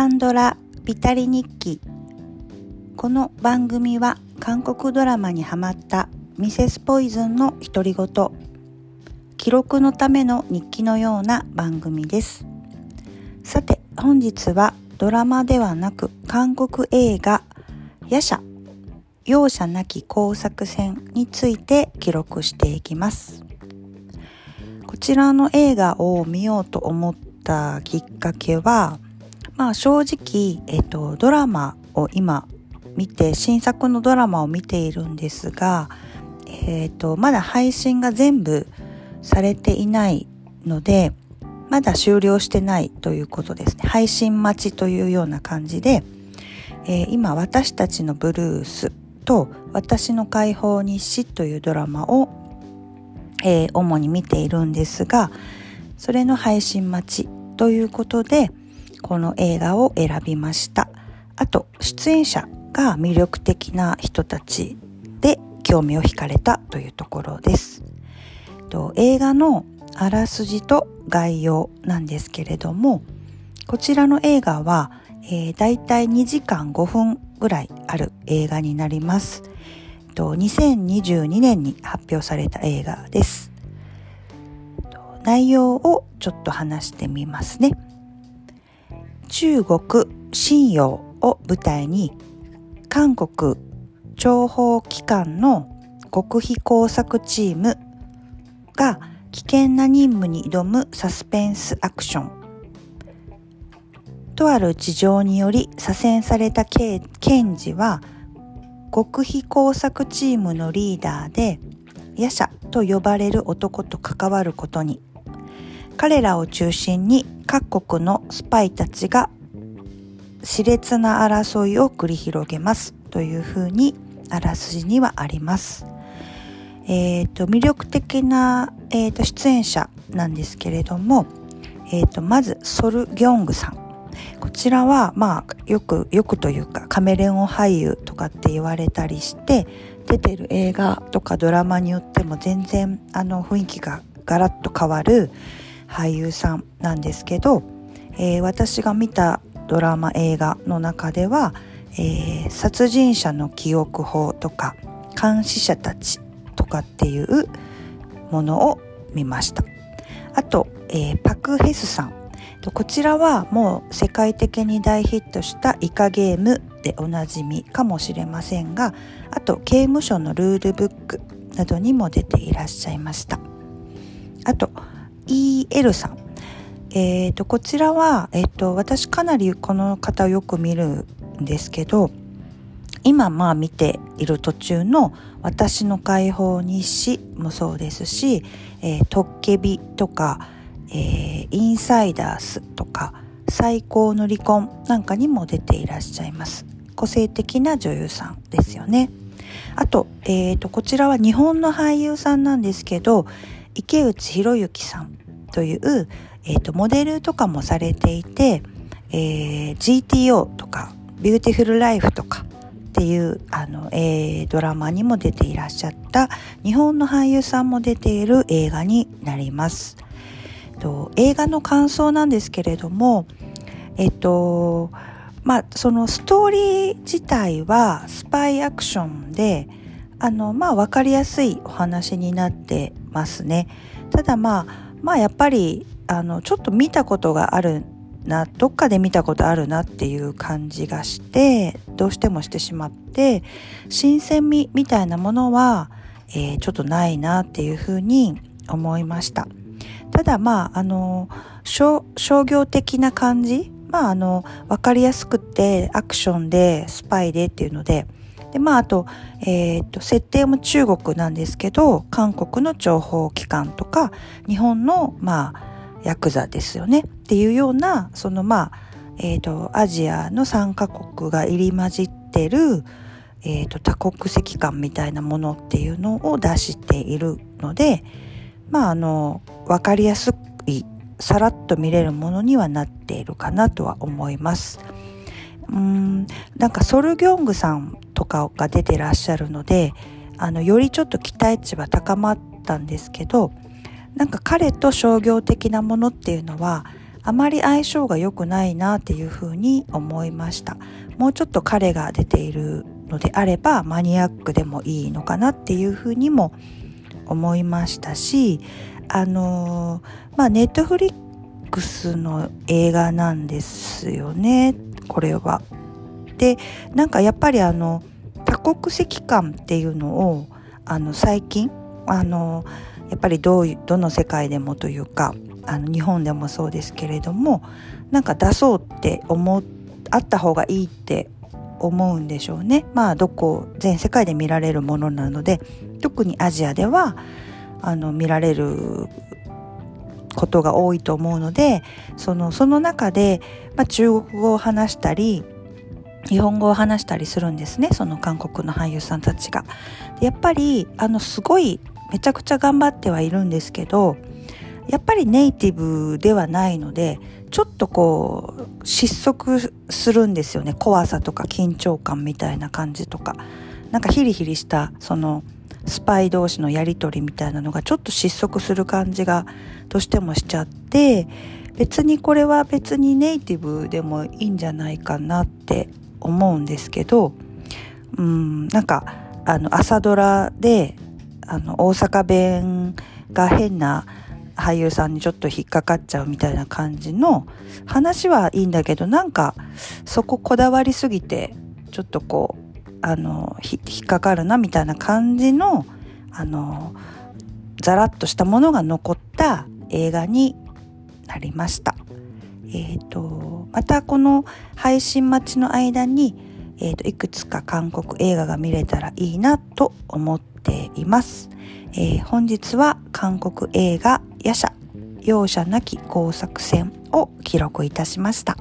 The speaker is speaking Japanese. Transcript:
カンドラビタリ日記。この番組は韓国ドラマにハマったミセスポイズンの独り言。記録のための日記のような番組です。さて本日はドラマではなく韓国映画夜叉容赦なき工作戦について記録していきます。こちらの映画を見ようと思ったきっかけはまあ正直、えっと、ドラマを今見て、新作のドラマを見ているんですが、えっと、まだ配信が全部されていないので、まだ終了してないということですね。配信待ちというような感じで、えー、今私たちのブルースと私の解放日誌というドラマを、えー、主に見ているんですが、それの配信待ちということで、この映画を選びました。あと出演者が魅力的な人たちで興味を惹かれたというところです。と映画のあらすじと概要なんですけれどもこちらの映画は、えー、だいたい2時間5分ぐらいある映画になります。と2022年に発表された映画です。内容をちょっと話してみますね。中国信用を舞台に韓国諜報機関の極秘工作チームが危険な任務に挑むサスペンスアクション。とある事情により左遷された検事は極秘工作チームのリーダーでヤシャと呼ばれる男と関わることに。彼らを中心に各国のスパイたちが熾烈な争いを繰り広げますというふうにあらすじにはあります。えっ、ー、と魅力的な、えーと、出演者なんですけれども、えっ、ー、とまずソル・ギョングさんこちらはまあよくよくというかカメレオン俳優とかって言われたりして出てる映画とかドラマによっても全然あの雰囲気がガラッと変わる俳優さんなんですけど、えー、私が見たドラマ映画の中では、えー、殺人者の記憶法とか監視者たちとかっていうものを見ました。あと、えー、パク・ヘスさん。こちらはもう世界的に大ヒットしたイカゲームでおなじみかもしれませんがあと刑務所のルールブックなどにも出ていらっしゃいました。あと EL さん。えっ、ー、と、こちらは、えっ、ー、と、私かなりこの方をよく見るんですけど、今まあ見ている途中の私の解放日誌もそうですし、えー、トッケビとか、えー、インサイダースとか、最高の離婚なんかにも出ていらっしゃいます。個性的な女優さんですよね。あと、えっ、ー、と、こちらは日本の俳優さんなんですけど、池内博之さんという、えーと、モデルとかもされていて、えー、GTO とかビューティフルライフとかっていうあの、えー、ドラマにも出ていらっしゃった日本の俳優さんも出ている映画になります。と映画の感想なんですけれども、えっと、まあ、そのストーリー自体はスパイアクションで、あの、まあ、わかりやすいお話になってますね。ただまあ、まあやっぱりあのちょっと見たことがあるなどっかで見たことあるなっていう感じがしてどうしてもしてしまって新鮮味みたいなものは、えー、ちょっとないなっていうふうに思いましたただまああの商業的な感じ？まああの分かりやすくてアクションでスパイでっていうのでで、まあ、あと、えっ、と、設定も中国なんですけど、韓国の情報機関とか、日本の、まあ、ヤクザですよね。っていうような、その、まあ、えっ、と、アジアの3カ国が入り混じってる、えっ、と、多国籍感みたいなものっていうのを出しているので、まあ、あの、わかりやすい、さらっと見れるものにはなっているかなとは思います。うん、なんかソルギョングさんとかが出てらっしゃるのであのよりちょっと期待値は高まったんですけどなんか彼と商業的なものっていうのはあまり相性が良くないなっていうふうに思いました。もうちょっと彼が出ているのであればマニアックでもいいのかなっていうふうにも思いましたしあのまあネットフリックスの映画なんですよね。これは。でなんかやっぱりあの多国籍感っていうのをあの最近あのやっぱりどういうどの世界でもというかあの日本でもそうですけれどもなんか出そうって思あった方がいいって思うんでしょうね。まあどこ全世界で見られるものなので特にアジアではあの見られることが多いと思うのでそのその中で、まあ、中国語を話したり日本語を話したりするんですねその韓国の俳優さんたちが。やっぱりあのすごいめちゃくちゃ頑張ってはいるんですけどやっぱりネイティブではないのでちょっとこう失速するんですよね怖さとか緊張感みたいな感じとかなんかヒリヒリしたそのスパイ同士のやり取りみたいなのがちょっと失速する感じがどうしてもしちゃって別にこれは別にネイティブでもいいんじゃないかなって思うんですけどうんなんかあの朝ドラであの大阪弁が変な俳優さんにちょっと引っかかっちゃうみたいな感じの話はいいんだけどなんかそここだわりすぎてちょっとこうあの引っかかるなみたいな感じのあのザラッとしたものが残った映画になりました。えーと、またこの配信待ちの間に、えーと、いくつか韓国映画が見れたらいいなと思っています。えー、本日は韓国映画「夜叉容赦なき工作戦」を記録いたしました。